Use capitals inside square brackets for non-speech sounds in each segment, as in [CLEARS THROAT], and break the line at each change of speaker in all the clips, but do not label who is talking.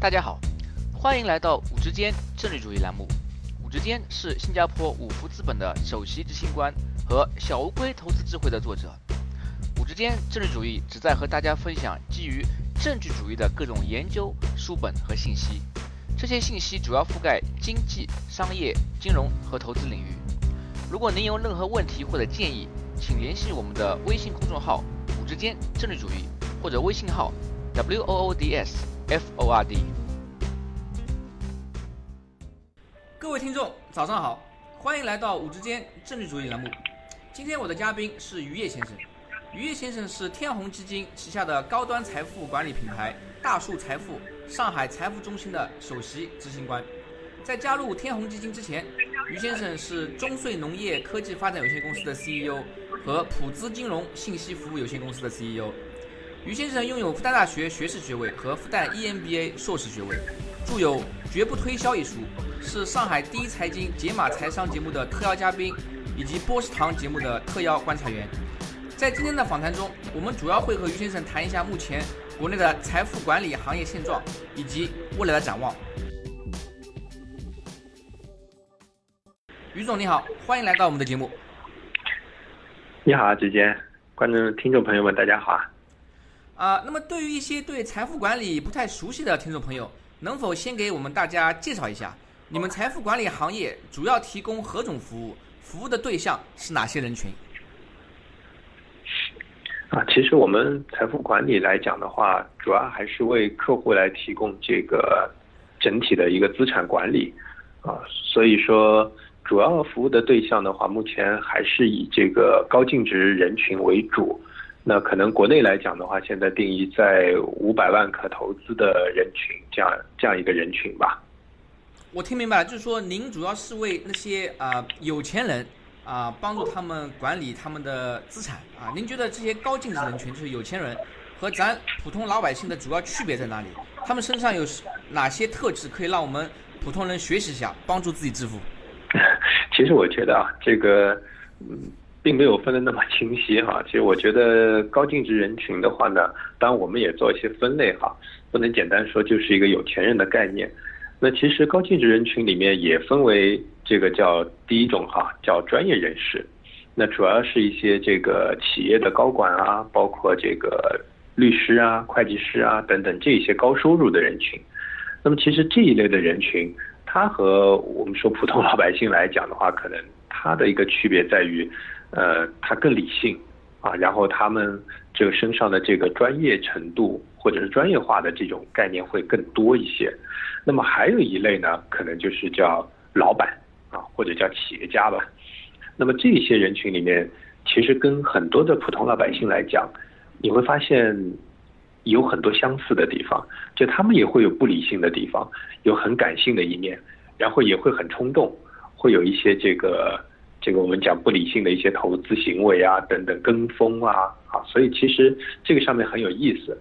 大家好，欢迎来到五之间政治主义栏目。五之间是新加坡五福资本的首席执行官和小乌龟投资智慧的作者。五之间政治主义旨在和大家分享基于政治主义的各种研究书本和信息。这些信息主要覆盖经济、商业、金融和投资领域。如果您有任何问题或者建议，请联系我们的微信公众号“五之间政治主义”或者微信号 “w o o d s f o r d”。各位听众，早上好，欢迎来到五之间政治主义栏目。今天我的嘉宾是于业先生。于业先生是天弘基金旗下的高端财富管理品牌大树财富上海财富中心的首席执行官。在加入天弘基金之前，于先生是中穗农业科技发展有限公司的 CEO 和普资金融信息服务有限公司的 CEO。于先生拥有复旦大学学士学位和复旦 EMBA 硕士学位，著有《绝不推销》一书，是上海第一财经解码财商节目的特邀嘉宾，以及波士堂节目的特邀观察员。在今天的访谈中，我们主要会和于先生谈一下目前国内的财富管理行业现状以及未来的展望。于总你好，欢迎来到我们的节目。
你好，直接观众、听众朋友们，大家好啊！
啊，那么对于一些对财富管理不太熟悉的听众朋友，能否先给我们大家介绍一下，你们财富管理行业主要提供何种服务？服务的对象是哪些人群？
啊，其实我们财富管理来讲的话，主要还是为客户来提供这个整体的一个资产管理啊，所以说。主要服务的对象的话，目前还是以这个高净值人群为主。那可能国内来讲的话，现在定义在五百万可投资的人群，这样这样一个人群吧。
我听明白了，就是说您主要是为那些啊有钱人啊帮助他们管理他们的资产啊。您觉得这些高净值人群，就是有钱人和咱普通老百姓的主要区别在哪里？他们身上有哪些特质可以让我们普通人学习一下，帮助自己致富？[LAUGHS]
其实我觉得啊，这个嗯，并没有分的那么清晰哈。其实我觉得高净值人群的话呢，当然我们也做一些分类哈，不能简单说就是一个有钱人的概念。那其实高净值人群里面也分为这个叫第一种哈，叫专业人士。那主要是一些这个企业的高管啊，包括这个律师啊、会计师啊等等这些高收入的人群。那么其实这一类的人群。他和我们说普通老百姓来讲的话，可能他的一个区别在于，呃，他更理性啊，然后他们这个身上的这个专业程度或者是专业化的这种概念会更多一些。那么还有一类呢，可能就是叫老板啊，或者叫企业家吧。那么这些人群里面，其实跟很多的普通老百姓来讲，你会发现。有很多相似的地方，就他们也会有不理性的地方，有很感性的一面，然后也会很冲动，会有一些这个这个我们讲不理性的一些投资行为啊等等跟风啊啊，所以其实这个上面很有意思，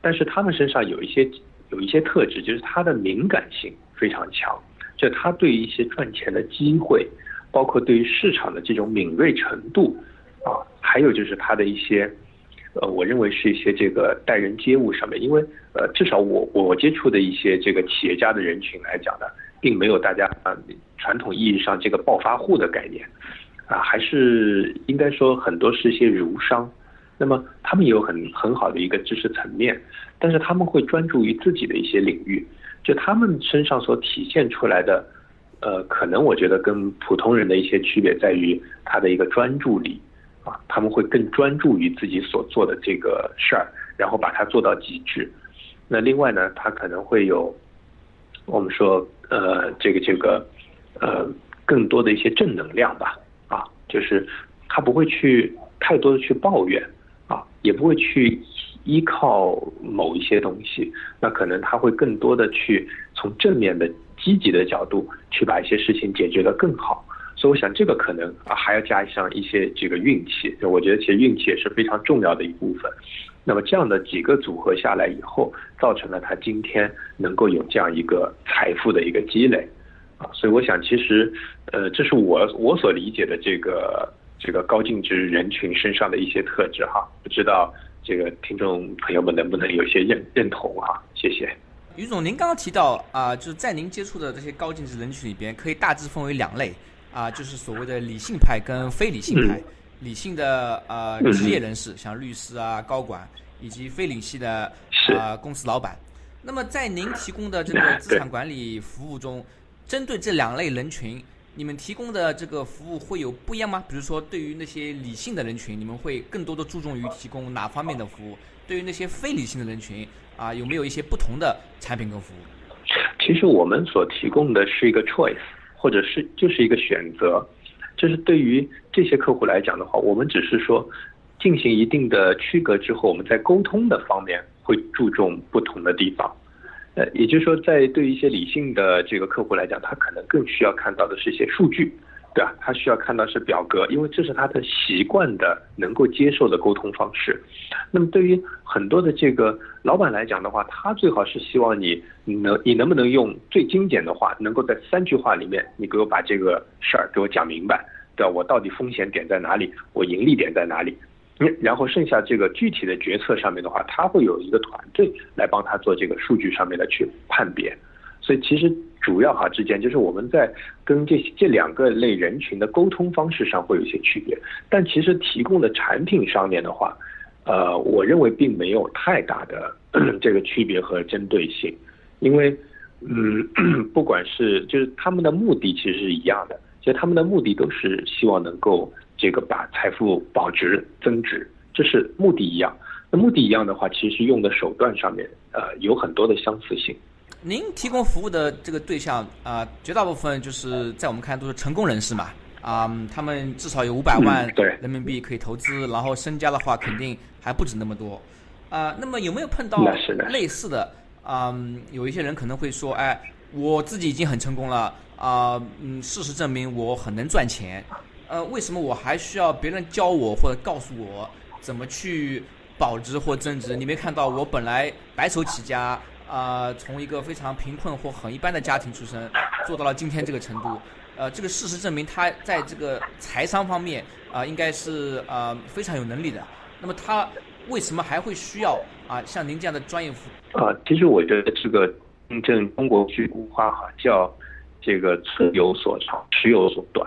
但是他们身上有一些有一些特质，就是他的敏感性非常强，就他对于一些赚钱的机会，包括对于市场的这种敏锐程度啊，还有就是他的一些。呃，我认为是一些这个待人接物上面，因为呃，至少我我接触的一些这个企业家的人群来讲呢，并没有大家啊传统意义上这个暴发户的概念，啊，还是应该说很多是一些儒商，那么他们也有很很好的一个知识层面，但是他们会专注于自己的一些领域，就他们身上所体现出来的，呃，可能我觉得跟普通人的一些区别在于他的一个专注力。啊，他们会更专注于自己所做的这个事儿，然后把它做到极致。那另外呢，他可能会有我们说呃这个这个呃更多的一些正能量吧。啊，就是他不会去太多的去抱怨啊，也不会去依靠某一些东西。那可能他会更多的去从正面的积极的角度去把一些事情解决得更好。所以我想，这个可能啊还要加上一些这个运气。我觉得其实运气也是非常重要的一部分。那么这样的几个组合下来以后，造成了他今天能够有这样一个财富的一个积累啊。所以我想，其实呃，这是我我所理解的这个这个高净值人群身上的一些特质哈。不知道这个听众朋友们能不能有些认认同哈？谢谢。
于总，您刚刚提到啊，就是在您接触的这些高净值人群里边，可以大致分为两类啊，就是所谓的理性派跟非理性派。理性的呃职业人士，像律师啊、高管，以及非理性的啊公司老板。那么在您提供的这个资产管理服务中，针对这两类人群，你们提供的这个服务会有不一样吗？比如说，对于那些理性的人群，你们会更多的注重于提供哪方面的服务？对于那些非理性的人群啊，有没有一些不同的产品跟服务？
其实我们所提供的是一个 choice，或者是就是一个选择。就是对于这些客户来讲的话，我们只是说进行一定的区隔之后，我们在沟通的方面会注重不同的地方。呃，也就是说，在对于一些理性的这个客户来讲，他可能更需要看到的是一些数据。对吧？他需要看到是表格，因为这是他的习惯的、能够接受的沟通方式。那么对于很多的这个老板来讲的话，他最好是希望你能，你能不能用最精简的话，能够在三句话里面，你给我把这个事儿给我讲明白，对吧？我到底风险点在哪里？我盈利点在哪里？然后剩下这个具体的决策上面的话，他会有一个团队来帮他做这个数据上面的去判别。所以其实。主要哈之间就是我们在跟这这两个类人群的沟通方式上会有一些区别，但其实提供的产品上面的话，呃，我认为并没有太大的 [CLEARS THROAT] 这个区别和针对性，因为嗯，[CLEARS THROAT] 不管是就是他们的目的其实是一样的，其实他们的目的都是希望能够这个把财富保值增值，这是目的一样。那目的一样的话，其实用的手段上面呃有很多的相似性。
您提供服务的这个对象啊，绝大部分就是在我们看都是成功人士嘛，啊，他们至少有五百万人民币可以投资，然后身家的话肯定还不止那么多，啊，那么有没有碰到类似的啊？有一些人可能会说，哎，我自己已经很成功了啊，嗯，事实证明我很能赚钱，呃，为什么我还需要别人教我或者告诉我怎么去保值或增值？你没看到我本来白手起家？啊，从一个非常贫困或很一般的家庭出身，做到了今天这个程度，呃，这个事实证明他在这个财商方面啊，应该是啊非常有能力的。那么他为什么还会需要啊像您这样的专业服？
啊，其实我觉得这个印证中国句古话哈，叫这个寸有所长，尺有所短。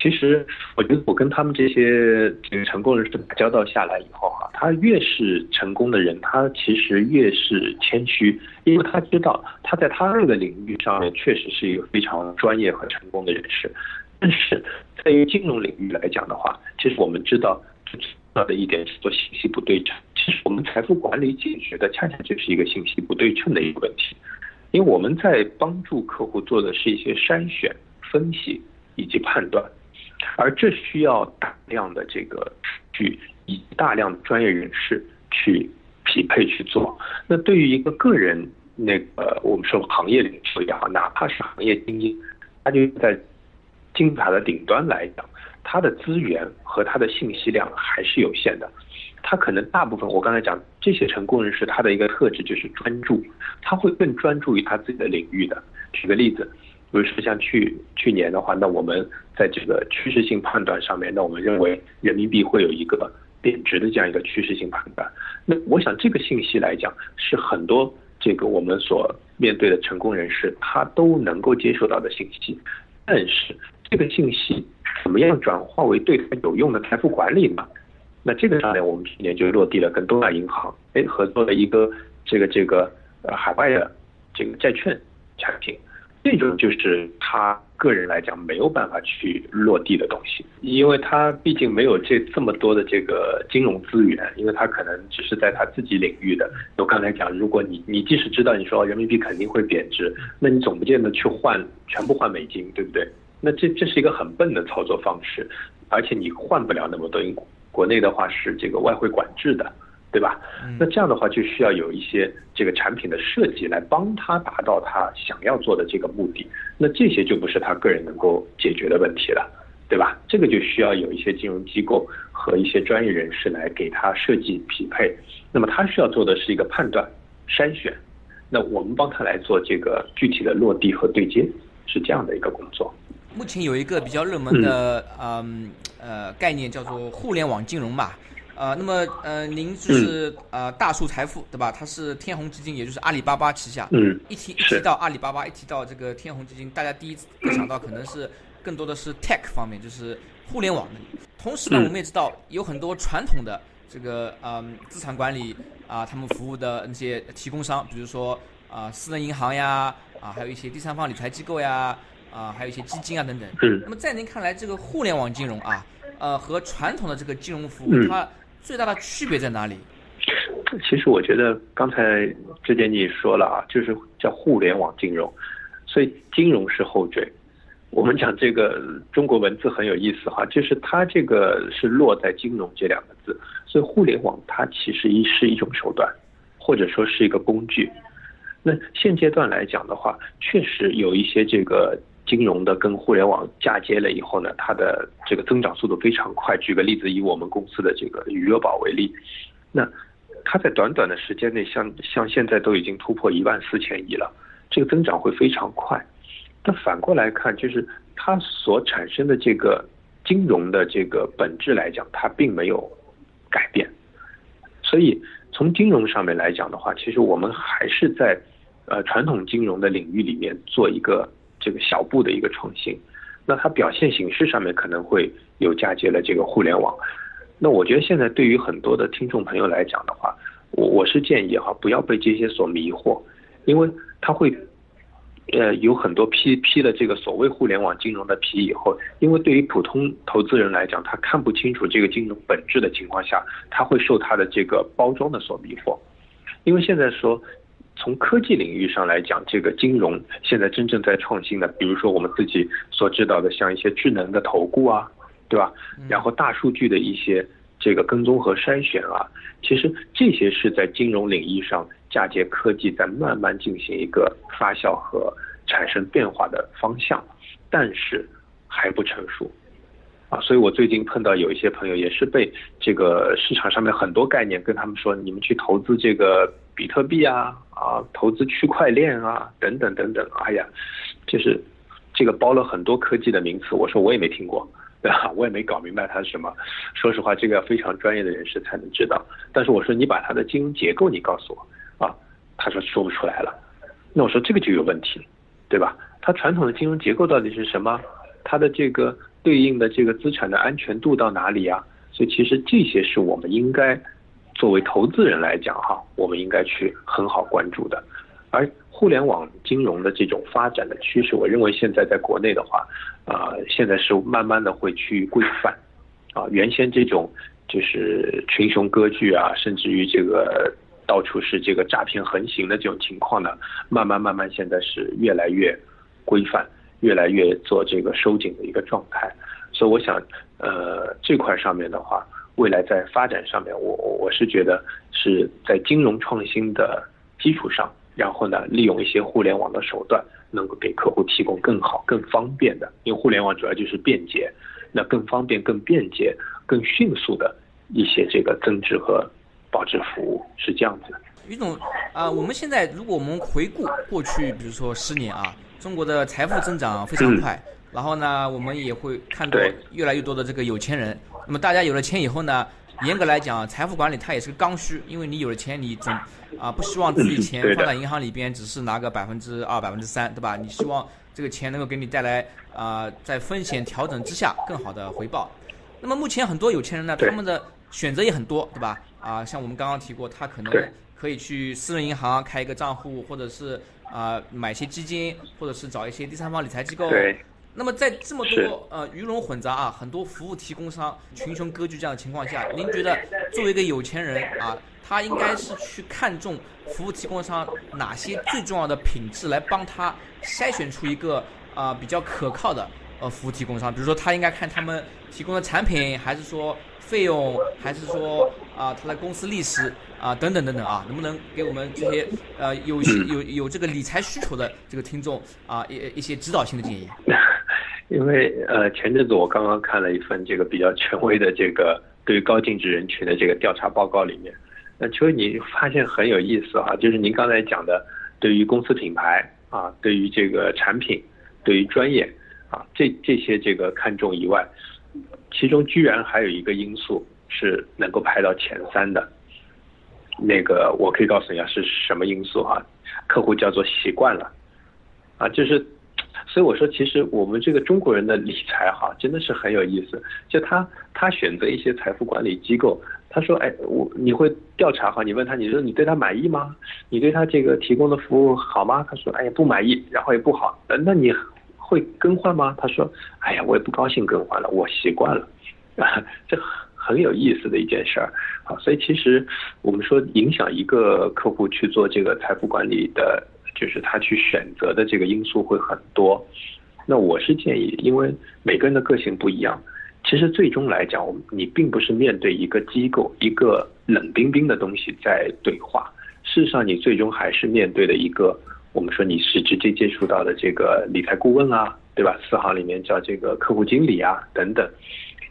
其实，我觉得我跟他们这些这个成功人士打交道下来以后哈，他越是成功的人，他其实越是谦虚，因为他知道他在他那个领域上面确实是一个非常专业和成功的人士。但是，在于金融领域来讲的话，其实我们知道最重要的一点是做信息不对称。其实我们财富管理解决的恰恰就是一个信息不对称的一个问题，因为我们在帮助客户做的是一些筛选、分析以及判断。而这需要大量的这个去以大量的专业人士去匹配去做。那对于一个个人，那个我们说行业领袖也好，哪怕是行业精英，他就在金字塔的顶端来讲，他的资源和他的信息量还是有限的。他可能大部分，我刚才讲这些成功人士，他的一个特质就是专注，他会更专注于他自己的领域的。举个例子。比如说像去去年的话，那我们在这个趋势性判断上面，那我们认为人民币会有一个贬值的这样一个趋势性判断。那我想这个信息来讲，是很多这个我们所面对的成功人士他都能够接受到的信息。但是这个信息怎么样转化为对他有用的财富管理呢？那这个上面我们去年就落地了跟东亚银行哎合作了一个这个这个呃海外的这个债券产品。这种就是他个人来讲没有办法去落地的东西，因为他毕竟没有这这么多的这个金融资源，因为他可能只是在他自己领域的。我刚才讲，如果你你即使知道你说人民币肯定会贬值，那你总不见得去换全部换美金，对不对？那这这是一个很笨的操作方式，而且你换不了那么多，因为国内的话是这个外汇管制的。对吧？那这样的话就需要有一些这个产品的设计来帮他达到他想要做的这个目的。那这些就不是他个人能够解决的问题了，对吧？这个就需要有一些金融机构和一些专业人士来给他设计匹配。那么他需要做的是一个判断、筛选。那我们帮他来做这个具体的落地和对接，是这样的一个工作。
目前有一个比较热门的嗯呃概念叫做互联网金融嘛。呃，那么呃，您就是呃大树财富对吧？它是天弘基金，也就是阿里巴巴旗下。
嗯，
一提一提到阿里巴巴，一提到这个天弘基金，大家第一个想到可能是更多的是 tech 方面，就是互联网的。同时呢，我们也知道有很多传统的这个嗯资产管理啊，他们服务的那些提供商，比如说啊私人银行呀，啊还有一些第三方理财机构呀，啊还有一些基金啊等等。
嗯。
那么在您看来，这个互联网金融啊，呃和传统的这个金融服务，它最大的区别在哪里？
其实我觉得刚才之前你也说了啊，就是叫互联网金融，所以金融是后缀。我们讲这个中国文字很有意思哈，就是它这个是落在金融这两个字，所以互联网它其实一是一种手段，或者说是一个工具。那现阶段来讲的话，确实有一些这个金融的跟互联网嫁接了以后呢，它的这个增长速度非常快。举个例子，以我们公司的这个余额宝为例，那它在短短的时间内，像像现在都已经突破一万四千亿了，这个增长会非常快。但反过来看，就是它所产生的这个金融的这个本质来讲，它并没有改变。所以从金融上面来讲的话，其实我们还是在呃传统金融的领域里面做一个这个小步的一个创新。那它表现形式上面可能会有嫁接了这个互联网。那我觉得现在对于很多的听众朋友来讲的话，我我是建议哈，不要被这些所迷惑，因为它会。呃，有很多批批了这个所谓互联网金融的皮以后，因为对于普通投资人来讲，他看不清楚这个金融本质的情况下，他会受他的这个包装的所迷惑。因为现在说，从科技领域上来讲，这个金融现在真正在创新的，比如说我们自己所知道的，像一些智能的投顾啊，对吧？然后大数据的一些这个跟踪和筛选啊，其实这些是在金融领域上。嫁接科技在慢慢进行一个发酵和产生变化的方向，但是还不成熟啊！所以我最近碰到有一些朋友也是被这个市场上面很多概念跟他们说，你们去投资这个比特币啊啊，投资区块链啊等等等等，哎呀，就是这个包了很多科技的名词，我说我也没听过，[LAUGHS] 对吧？我也没搞明白它是什么。说实话，这个要非常专业的人士才能知道。但是我说你把它的金融结构你告诉我。啊，他说说不出来了，那我说这个就有问题，对吧？它传统的金融结构到底是什么？它的这个对应的这个资产的安全度到哪里啊？所以其实这些是我们应该作为投资人来讲哈，我们应该去很好关注的。而互联网金融的这种发展的趋势，我认为现在在国内的话，啊，现在是慢慢的会趋于规范，啊，原先这种就是群雄割据啊，甚至于这个。到处是这个诈骗横行的这种情况呢，慢慢慢慢现在是越来越规范，越来越做这个收紧的一个状态。所以我想，呃，这块上面的话，未来在发展上面，我我我是觉得是在金融创新的基础上，然后呢，利用一些互联网的手段，能够给客户提供更好、更方便的，因为互联网主要就是便捷，那更方便、更便捷、更迅速的一些这个增值和。保值服务是这样子的，
于总啊，我们现在如果我们回顾过去，比如说十年啊，中国的财富增长非常快，然后呢，我们也会看到越来越多的这个有钱人。那么大家有了钱以后呢，严格来讲，财富管理它也是个刚需，因为你有了钱，你总啊不希望自己钱放在银行里边只是拿个百分之二、百分之三，对吧？你希望这个钱能够给你带来啊，在风险调整之下更好的回报。那么目前很多有钱人呢，他们的选择也很多，对吧？啊，像我们刚刚提过，他可能可以去私人银行开一个账户，或者是啊买些基金，或者是找一些第三方理财机构。
对。
那么在这么多呃鱼龙混杂啊，很多服务提供商群雄割据这样的情况下，您觉得作为一个有钱人啊，他应该是去看重服务提供商哪些最重要的品质，来帮他筛选出一个啊比较可靠的呃服务提供商？比如说他应该看他们提供的产品，还是说？费用还是说啊，他的公司历史啊，等等等等啊，能不能给我们这些呃有有有这个理财需求的这个听众啊一一些指导性的建议？[LAUGHS]
因为呃前阵子我刚刚看了一份这个比较权威的这个对于高净值人群的这个调查报告里面，那其实你发现很有意思啊，就是您刚才讲的对于公司品牌啊，对于这个产品，对于专业啊这这些这个看重以外。其中居然还有一个因素是能够排到前三的。那个我可以告诉你啊，是什么因素哈？客户叫做习惯了，啊，就是，所以我说，其实我们这个中国人的理财哈，[LAUGHS] 真的是很有意思。就他他选择一些财富管理机构，他说，哎，我你会调查哈？你问他，你说你对他满意吗？你对他这个提供的服务好吗？他说，哎呀，不满意，然后也不好。那你会更换吗？他说，哎呀，我也不高兴更换了，我习惯了。啊，[LAUGHS] 这。很有意思的一件事儿，好，所以其实我们说影响一个客户去做这个财富管理的，就是他去选择的这个因素会很多。那我是建议，因为每个人的个性不一样，其实最终来讲，你并不是面对一个机构、一个冷冰冰的东西在对话，事实上你最终还是面对的一个，我们说你是直接接触到的这个理财顾问啊，对吧？四行里面叫这个客户经理啊，等等。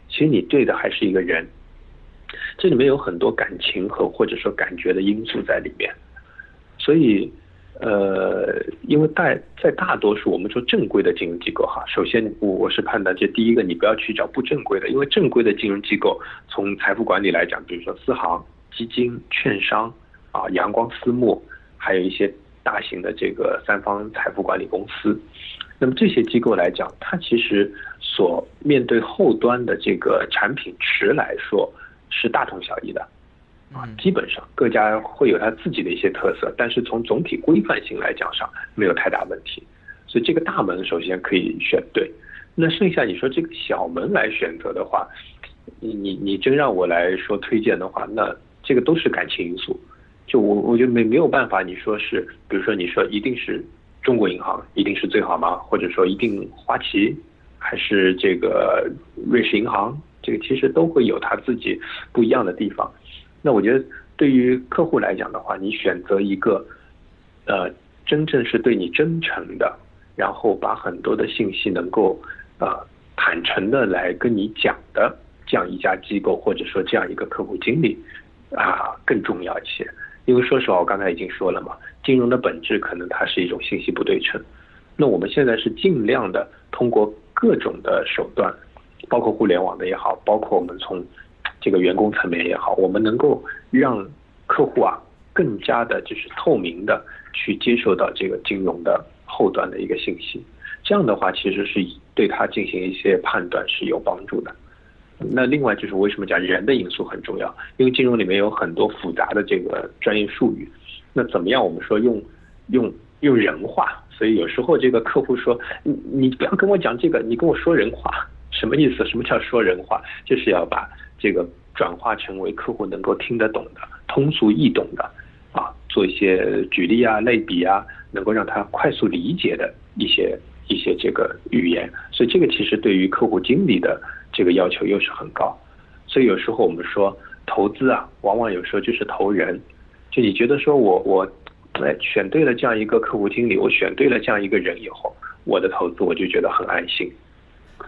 其实你对的还是一个人，这里面有很多感情和或者说感觉的因素在里面，所以呃，因为大在大多数我们说正规的金融机构哈，首先我我是判断这第一个你不要去找不正规的，因为正规的金融机构从财富管理来讲，比如说私行、基金、券商啊、阳光私募，还有一些大型的这个三方财富管理公司。那么这些机构来讲，它其实所面对后端的这个产品池来说是大同小异的，啊，基本上各家会有它自己的一些特色，但是从总体规范性来讲上没有太大问题，所以这个大门首先可以选对。那剩下你说这个小门来选择的话，你你你真让我来说推荐的话，那这个都是感情因素，就我我觉得没没有办法，你说是，比如说你说一定是。中国银行一定是最好吗？或者说一定花旗还是这个瑞士银行？这个其实都会有它自己不一样的地方。那我觉得对于客户来讲的话，你选择一个呃真正是对你真诚的，然后把很多的信息能够呃坦诚的来跟你讲的这样一家机构，或者说这样一个客户经理啊更重要一些。因为说实话，我刚才已经说了嘛，金融的本质可能它是一种信息不对称。那我们现在是尽量的通过各种的手段，包括互联网的也好，包括我们从这个员工层面也好，我们能够让客户啊更加的就是透明的去接受到这个金融的后端的一个信息。这样的话，其实是对他进行一些判断是有帮助的。那另外就是为什么讲人的因素很重要？因为金融里面有很多复杂的这个专业术语，那怎么样？我们说用用用人话，所以有时候这个客户说你你不要跟我讲这个，你跟我说人话，什么意思？什么叫说人话？就是要把这个转化成为客户能够听得懂的、通俗易懂的啊，做一些举例啊、类比啊，能够让他快速理解的一些一些这个语言。所以这个其实对于客户经理的。这个要求又是很高，所以有时候我们说投资啊，往往有时候就是投人。就你觉得说我我哎选对了这样一个客户经理，我选对了这样一个人以后，我的投资我就觉得很安心。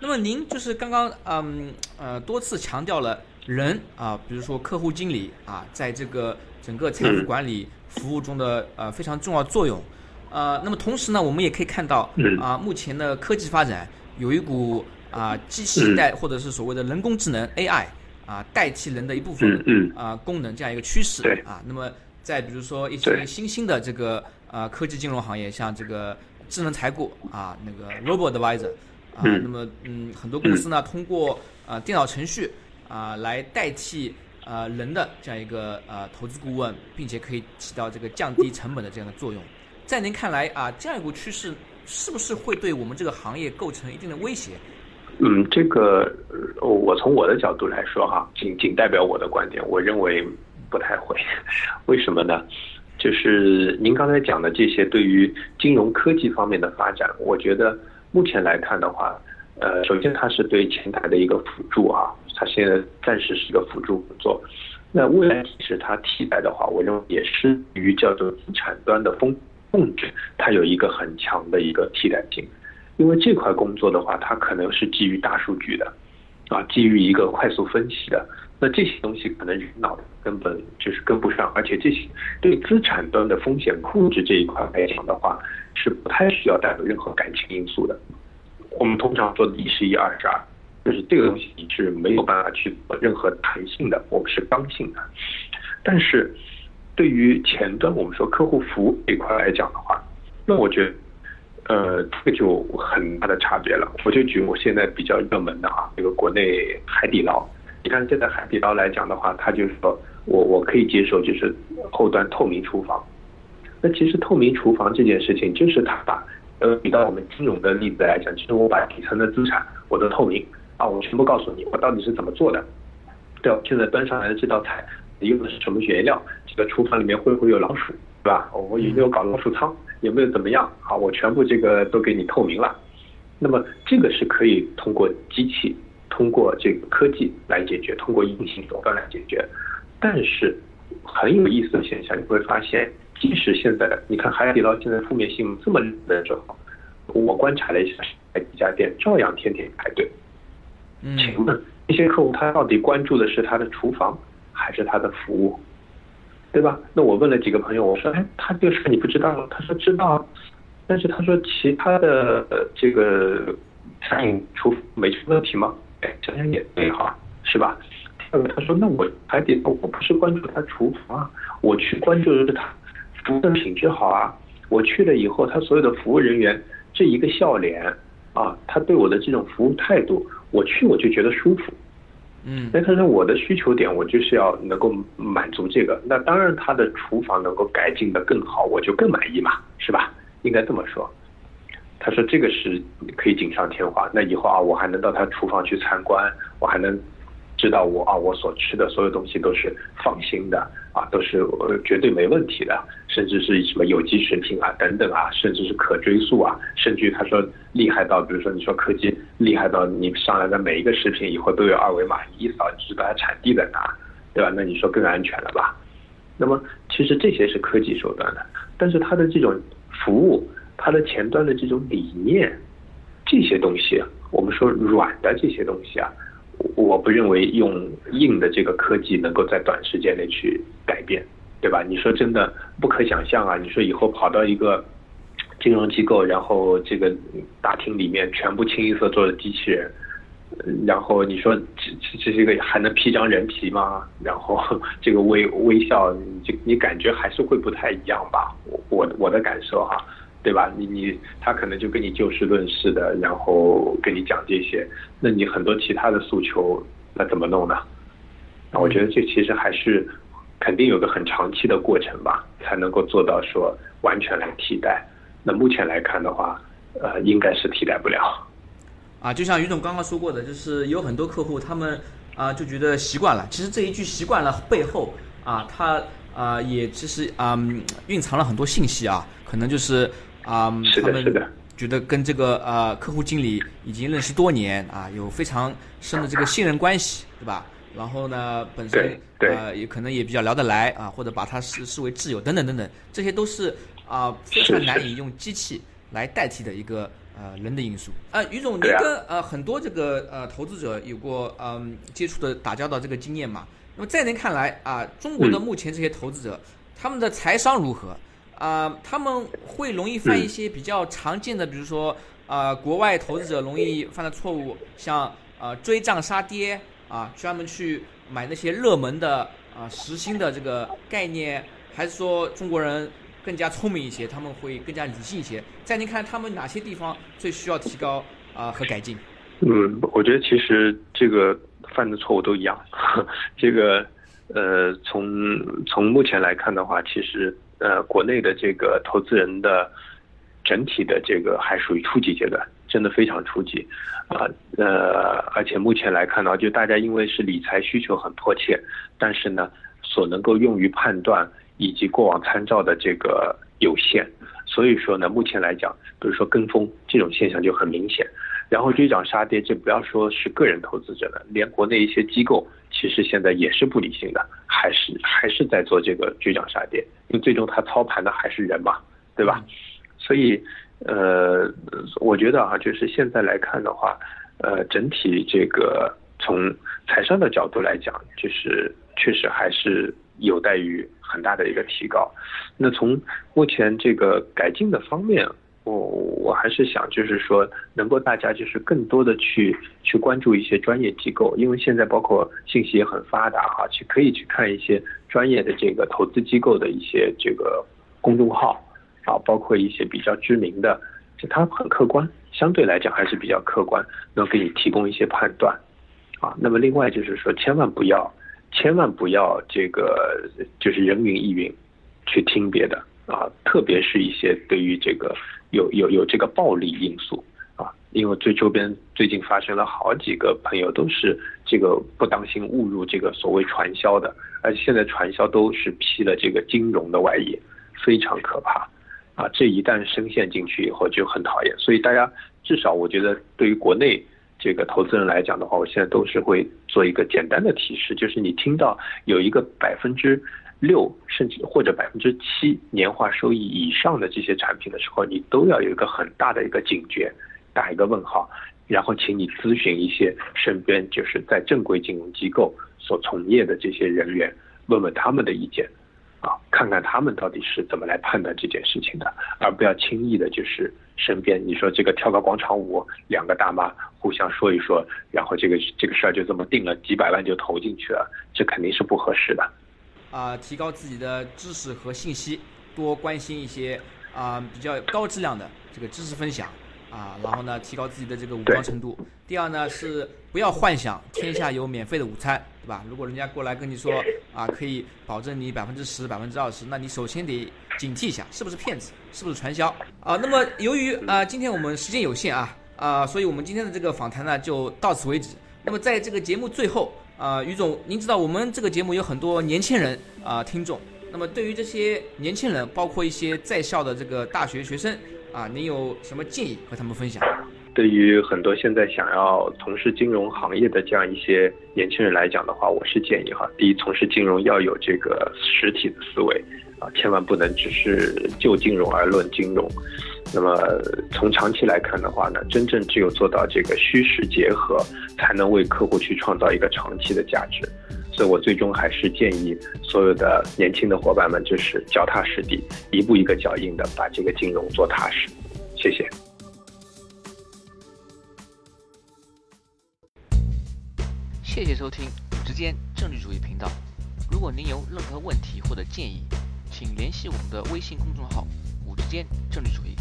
那么您就是刚刚嗯呃多次强调了人啊，比如说客户经理啊，在这个整个财富管理服务中的呃非常重要作用。呃，那么同时呢，我们也可以看到啊，目前的科技发展有一股。啊，机器代或者是所谓的人工智能 AI 啊，代替人的一部分啊功能这样一个趋势啊。那么在比如说一些新兴的这个呃科技金融行业，像这个智能财顾啊，那个 Robo Advisor 啊，那么嗯很多公司呢通过啊电脑程序啊来代替呃人的这样一个呃投资顾问，并且可以起到这个降低成本的这样的作用。在您看来啊，这样一股趋势是不是会对我们这个行业构成一定的威胁？
嗯，这个我从我的角度来说哈，仅仅代表我的观点，我认为不太会。[LAUGHS] 为什么呢？就是您刚才讲的这些对于金融科技方面的发展，我觉得目前来看的话，呃，首先它是对前台的一个辅助啊，它现在暂时是个辅助工作。那未来其实它替代的话，我认为也是于叫做资产端的风控制，它有一个很强的一个替代性。因为这块工作的话，它可能是基于大数据的，啊，基于一个快速分析的，那这些东西可能人脑根本就是跟不上，而且这些对资产端的风险控制这一块来讲的话，是不太需要带有任何感情因素的。我们通常做的一是一，二是二，就是这个东西你是没有办法去做任何弹性的，我们是刚性的。但是对于前端我们说客户服务这一块来讲的话，那我觉得。呃，这个就很大的差别了。我就举我现在比较热门的啊，这个国内海底捞。你看现在海底捞来讲的话，它就是说我我可以接受，就是后端透明厨房。那其实透明厨房这件事情，就是它把呃比到我们金融的例子来讲，其实我把底层的资产我都透明啊，我全部告诉你，我到底是怎么做的。对，现在端上来的这道菜你用的是什么原料？这个厨房里面会不会有老鼠？对吧？我有没有搞老鼠仓？有没有怎么样？好，我全部这个都给你透明了。那么这个是可以通过机器、通过这个科技来解决，通过硬性手段来解决。但是很有意思的现象，你会发现，即使现在的你看海底捞现在负面新闻这么的时候，我观察了一下，几家店照样天天排队。
嗯，
请问这些客户他到底关注的是他的厨房还是他的服务？对吧？那我问了几个朋友，我说，哎，他这个事你不知道吗？他说知道，但是他说其他的这个餐饮厨没出问题吗？哎，想想也对哈，是吧？第二个他说，那我还得我不是关注他厨房啊，我去关注的是他服务的品质好啊。我去了以后，他所有的服务人员这一个笑脸啊，他对我的这种服务态度，我去我就觉得舒服。
嗯，
那他说我的需求点，我就是要能够满足这个。那当然，他的厨房能够改进的更好，我就更满意嘛，是吧？应该这么说。他说这个是可以锦上添花。那以后啊，我还能到他厨房去参观，我还能。知道我啊，我所吃的所有东西都是放心的啊，都是绝对没问题的，甚至是什么有机食品啊等等啊，甚至是可追溯啊，甚至于他说厉害到，比如说你说科技厉害到你上来的每一个食品以后都有二维码，一扫就知道它产地在哪，对吧？那你说更安全了吧？那么其实这些是科技手段的，但是它的这种服务，它的前端的这种理念，这些东西啊，我们说软的这些东西啊。我不认为用硬的这个科技能够在短时间内去改变，对吧？你说真的不可想象啊！你说以后跑到一个金融机构，然后这个大厅里面全部清一色做的机器人，然后你说这这这个还能披张人皮吗？然后 [LAUGHS] 这个微微笑，你你感觉还是会不太一样吧？我我的感受哈。对吧？你你他可能就跟你就事论事的，然后跟你讲这些，那你很多其他的诉求，那怎么弄呢？那我觉得这其实还是肯定有个很长期的过程吧，才能够做到说完全来替代。那目前来看的话，呃，应该是替代不了。
啊，就像于总刚刚说过的，就是有很多客户他们啊就觉得习惯了，其实这一句习惯了背后啊，他啊也其实啊蕴藏了很多信息啊，可能就是。啊，他们觉得跟这个呃客户经理已经认识多年啊，有非常深的这个信任关系，对吧？然后呢，本身呃也可能也比较聊得来啊，或者把他视视为挚友等等等等，这些都是啊非常难以用机器来代替的一个呃人的因素。啊，于总，您跟呃很多这个呃投资者有过嗯接触的打交道这个经验嘛？那么在您看来啊，中国的目前这些投资者他们的财商如何？啊，他们会容易犯一些比较常见的，比如说，啊，国外投资者容易犯的错误，像呃追涨杀跌啊，专门去买那些热门的啊实心的这个概念，还是说中国人更加聪明一些，他们会更加理性一些？在您看，他们哪些地方最需要提高啊和改进？
嗯，我觉得其实这个犯的错误都一样，[LAUGHS] 这个呃，从从目前来看的话，其实。呃，国内的这个投资人的整体的这个还属于初级阶段，真的非常初级啊。呃，而且目前来看呢，就大家因为是理财需求很迫切，但是呢，所能够用于判断以及过往参照的这个有限，所以说呢，目前来讲，比如说跟风这种现象就很明显。然后追涨杀跌，这不要说是个人投资者了，连国内一些机构，其实现在也是不理性的，还是还是在做这个追涨杀跌，因为最终他操盘的还是人嘛，对吧？所以，呃，我觉得啊，就是现在来看的话，呃，整体这个从财商的角度来讲，就是确实还是有待于很大的一个提高。那从目前这个改进的方面。我我还是想就是说，能够大家就是更多的去去关注一些专业机构，因为现在包括信息也很发达哈，去可以去看一些专业的这个投资机构的一些这个公众号啊，包括一些比较知名的，就它很客观，相对来讲还是比较客观，能给你提供一些判断啊。那么另外就是说，千万不要千万不要这个就是人云亦云去听别的啊，特别是一些对于这个。有有有这个暴力因素啊，因为最周边最近发生了好几个朋友都是这个不当心误入这个所谓传销的，而且现在传销都是披了这个金融的外衣，非常可怕啊！这一旦深陷进去以后就很讨厌，所以大家至少我觉得对于国内这个投资人来讲的话，我现在都是会做一个简单的提示，就是你听到有一个百分之。六甚至或者百分之七年化收益以上的这些产品的时候，你都要有一个很大的一个警觉，打一个问号，然后请你咨询一些身边就是在正规金融机构所从业的这些人员，问问他们的意见，啊，看看他们到底是怎么来判断这件事情的，而不要轻易的就是身边你说这个跳个广场舞，两个大妈互相说一说，然后这个这个事儿就这么定了，几百万就投进去了，这肯定是不合适的。
啊，提高自己的知识和信息，多关心一些啊比较高质量的这个知识分享啊，然后呢，提高自己的这个武装程度。第二呢，是不要幻想天下有免费的午餐，对吧？如果人家过来跟你说啊，可以保证你百分之十、百分之二十，那你首先得警惕一下，是不是骗子，是不是传销啊？那么由于啊，今天我们时间有限啊啊，所以我们今天的这个访谈呢就到此为止。那么在这个节目最后。啊，于总，您知道我们这个节目有很多年轻人啊听众，那么对于这些年轻人，包括一些在校的这个大学学生啊，您有什么建议和他们分享？
对于很多现在想要从事金融行业的这样一些年轻人来讲的话，我是建议哈，第一，从事金融要有这个实体的思维啊，千万不能只是就金融而论金融。那么从长期来看的话呢，真正只有做到这个虚实结合，才能为客户去创造一个长期的价值。所以我最终还是建议所有的年轻的伙伴们，就是脚踏实地，一步一个脚印的把这个金融做踏实。谢谢。
谢谢收听五之间政治主义频道。如果您有任何问题或者建议，请联系我们的微信公众号“五之间政治主义”。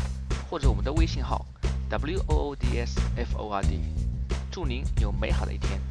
或者我们的微信号 w o o d s f o r d，祝您有美好的一天。